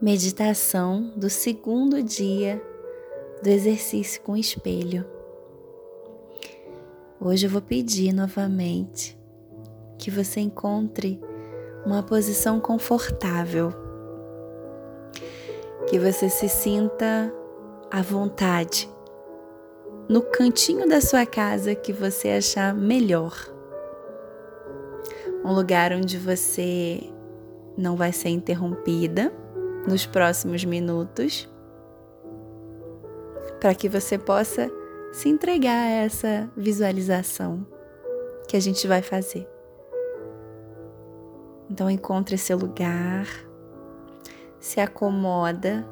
Meditação do segundo dia do exercício com espelho. Hoje eu vou pedir novamente que você encontre uma posição confortável, que você se sinta à vontade no cantinho da sua casa que você achar melhor. Um lugar onde você não vai ser interrompida nos próximos minutos, para que você possa se entregar a essa visualização que a gente vai fazer. Então encontre esse lugar, se acomoda,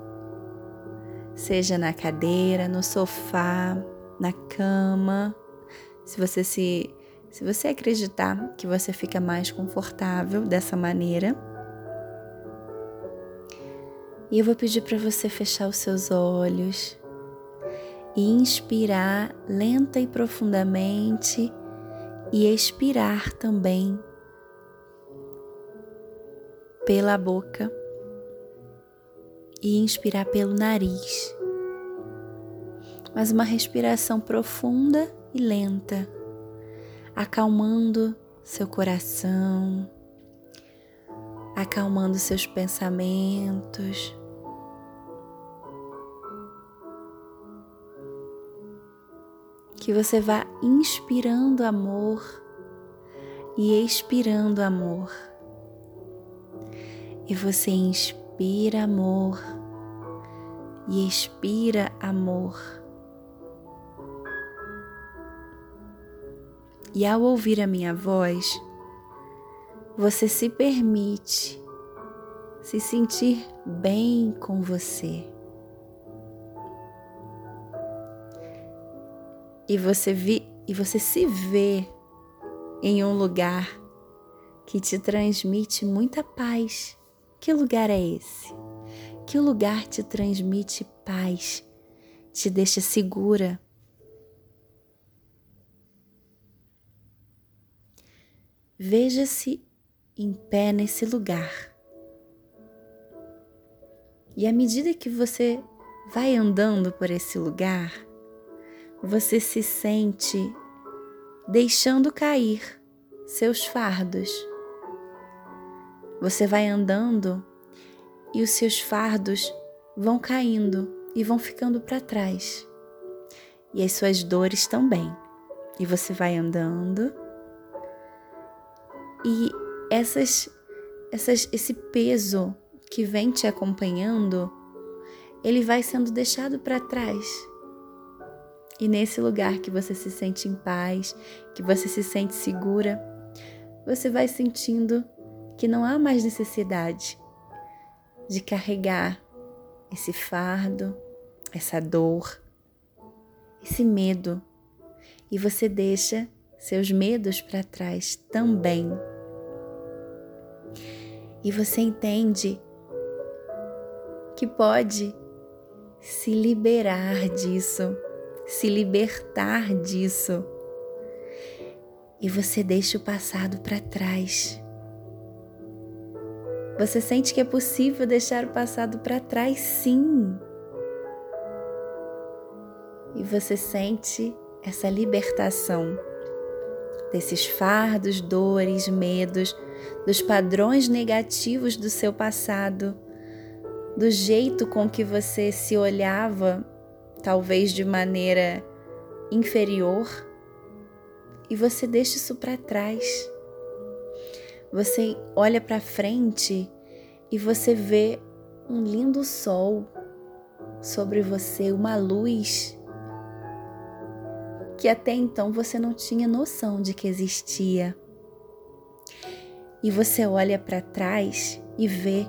seja na cadeira, no sofá, na cama. Se você se se você acreditar que você fica mais confortável dessa maneira, e eu vou pedir para você fechar os seus olhos e inspirar lenta e profundamente e expirar também pela boca e inspirar pelo nariz. Mas uma respiração profunda e lenta, acalmando seu coração, acalmando seus pensamentos. Que você vá inspirando amor e expirando amor. E você inspira amor e expira amor. E ao ouvir a minha voz, você se permite se sentir bem com você. E você, vi, e você se vê em um lugar que te transmite muita paz. Que lugar é esse? Que lugar te transmite paz, te deixa segura? Veja-se em pé nesse lugar. E à medida que você vai andando por esse lugar, você se sente deixando cair seus fardos. Você vai andando e os seus fardos vão caindo e vão ficando para trás. E as suas dores também. E você vai andando e essas, essas, esse peso que vem te acompanhando, ele vai sendo deixado para trás. E nesse lugar que você se sente em paz, que você se sente segura, você vai sentindo que não há mais necessidade de carregar esse fardo, essa dor, esse medo. E você deixa seus medos para trás também. E você entende que pode se liberar disso, se libertar disso. E você deixa o passado para trás. Você sente que é possível deixar o passado para trás, sim. E você sente essa libertação desses fardos, dores, medos, dos padrões negativos do seu passado, do jeito com que você se olhava, talvez de maneira inferior, e você deixa isso para trás. Você olha para frente e você vê um lindo sol sobre você, uma luz que até então você não tinha noção de que existia. E você olha para trás e vê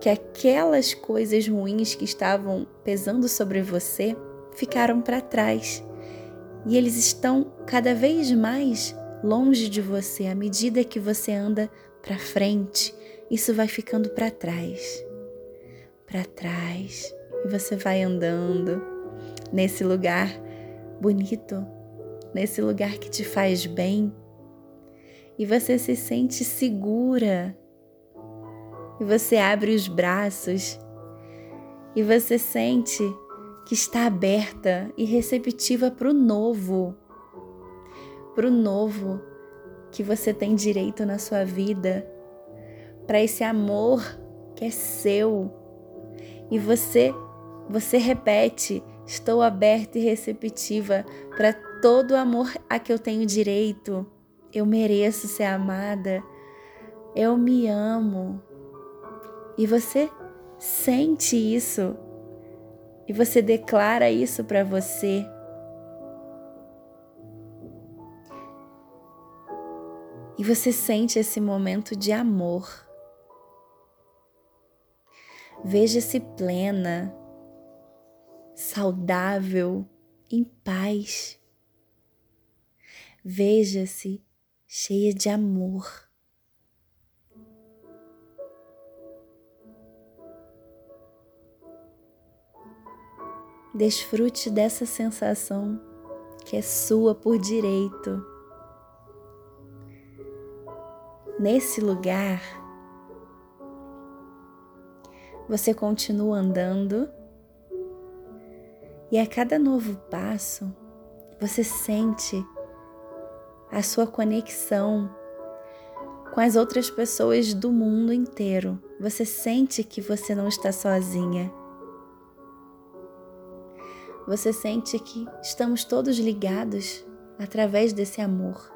que aquelas coisas ruins que estavam pesando sobre você ficaram para trás. E eles estão cada vez mais longe de você à medida que você anda para frente. Isso vai ficando para trás. Para trás. E você vai andando nesse lugar bonito, nesse lugar que te faz bem, e você se sente segura, e você abre os braços e você sente que está aberta e receptiva para o novo, para o novo que você tem direito na sua vida, para esse amor que é seu. E você, você repete: estou aberta e receptiva para todo o amor a que eu tenho direito. Eu mereço ser amada. Eu me amo. E você sente isso e você declara isso para você. E você sente esse momento de amor. Veja-se plena, saudável, em paz. Veja-se cheia de amor. Desfrute dessa sensação que é sua por direito. Nesse lugar, você continua andando e a cada novo passo você sente a sua conexão com as outras pessoas do mundo inteiro. Você sente que você não está sozinha você sente que estamos todos ligados através desse amor.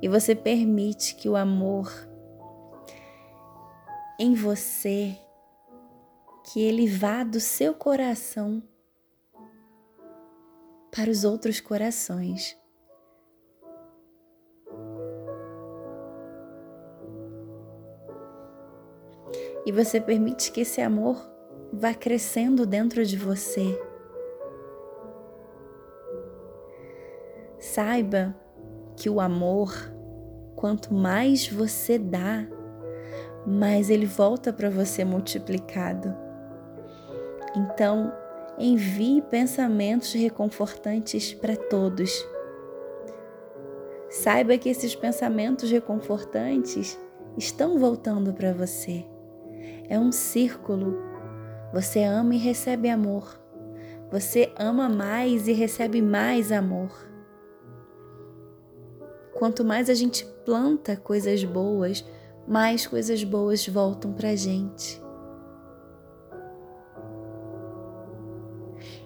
E você permite que o amor em você, que ele vá do seu coração para os outros corações. E você permite que esse amor vá crescendo dentro de você. Saiba que o amor, quanto mais você dá, mais ele volta para você multiplicado. Então, envie pensamentos reconfortantes para todos. Saiba que esses pensamentos reconfortantes estão voltando para você. É um círculo você ama e recebe amor. Você ama mais e recebe mais amor. Quanto mais a gente planta coisas boas, mais coisas boas voltam para gente.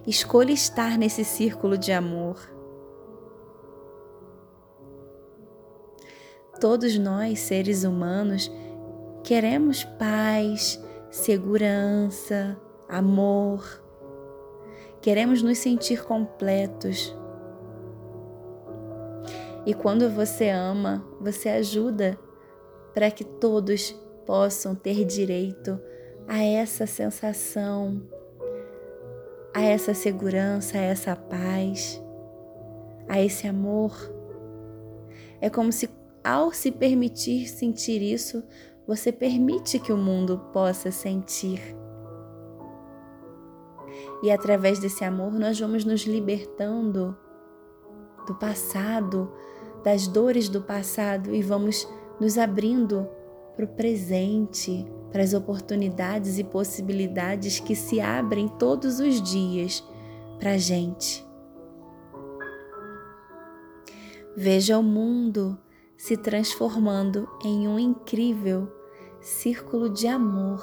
Escolha estar nesse círculo de amor. Todos nós, seres humanos, queremos paz, segurança, amor. Queremos nos sentir completos. E quando você ama, você ajuda para que todos possam ter direito a essa sensação, a essa segurança, a essa paz, a esse amor. É como se, ao se permitir sentir isso, você permite que o mundo possa sentir. E através desse amor, nós vamos nos libertando do passado, das dores do passado e vamos nos abrindo para o presente, para as oportunidades e possibilidades que se abrem todos os dias para a gente. Veja o mundo se transformando em um incrível círculo de amor,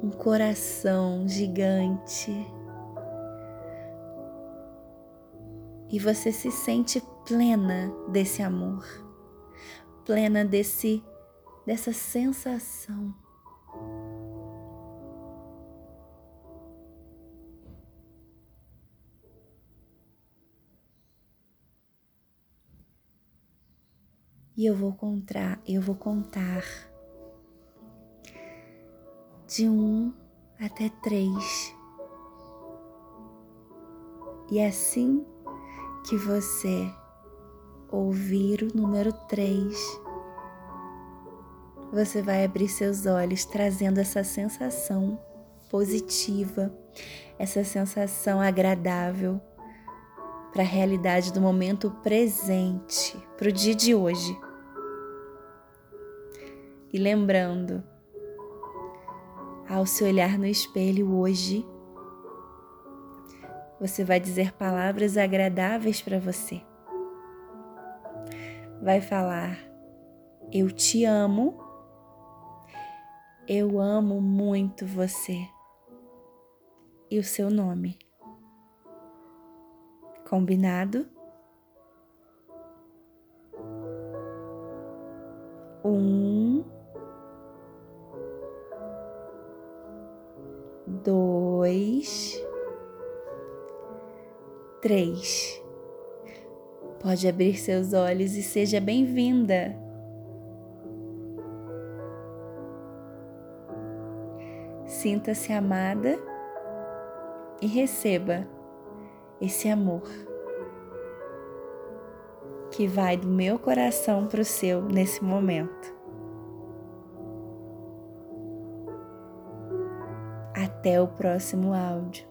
um coração gigante. E você se sente plena desse amor, plena desse dessa sensação. E eu vou contar, eu vou contar de um até três. E assim que você ouvir o número três, você vai abrir seus olhos trazendo essa sensação positiva, essa sensação agradável para a realidade do momento presente, para o dia de hoje. E lembrando, ao se olhar no espelho hoje, você vai dizer palavras agradáveis para você. Vai falar: Eu te amo, eu amo muito você e o seu nome. Combinado? Um, dois, três. Pode abrir seus olhos e seja bem-vinda. Sinta-se amada e receba esse amor que vai do meu coração para o seu nesse momento. Até o próximo áudio.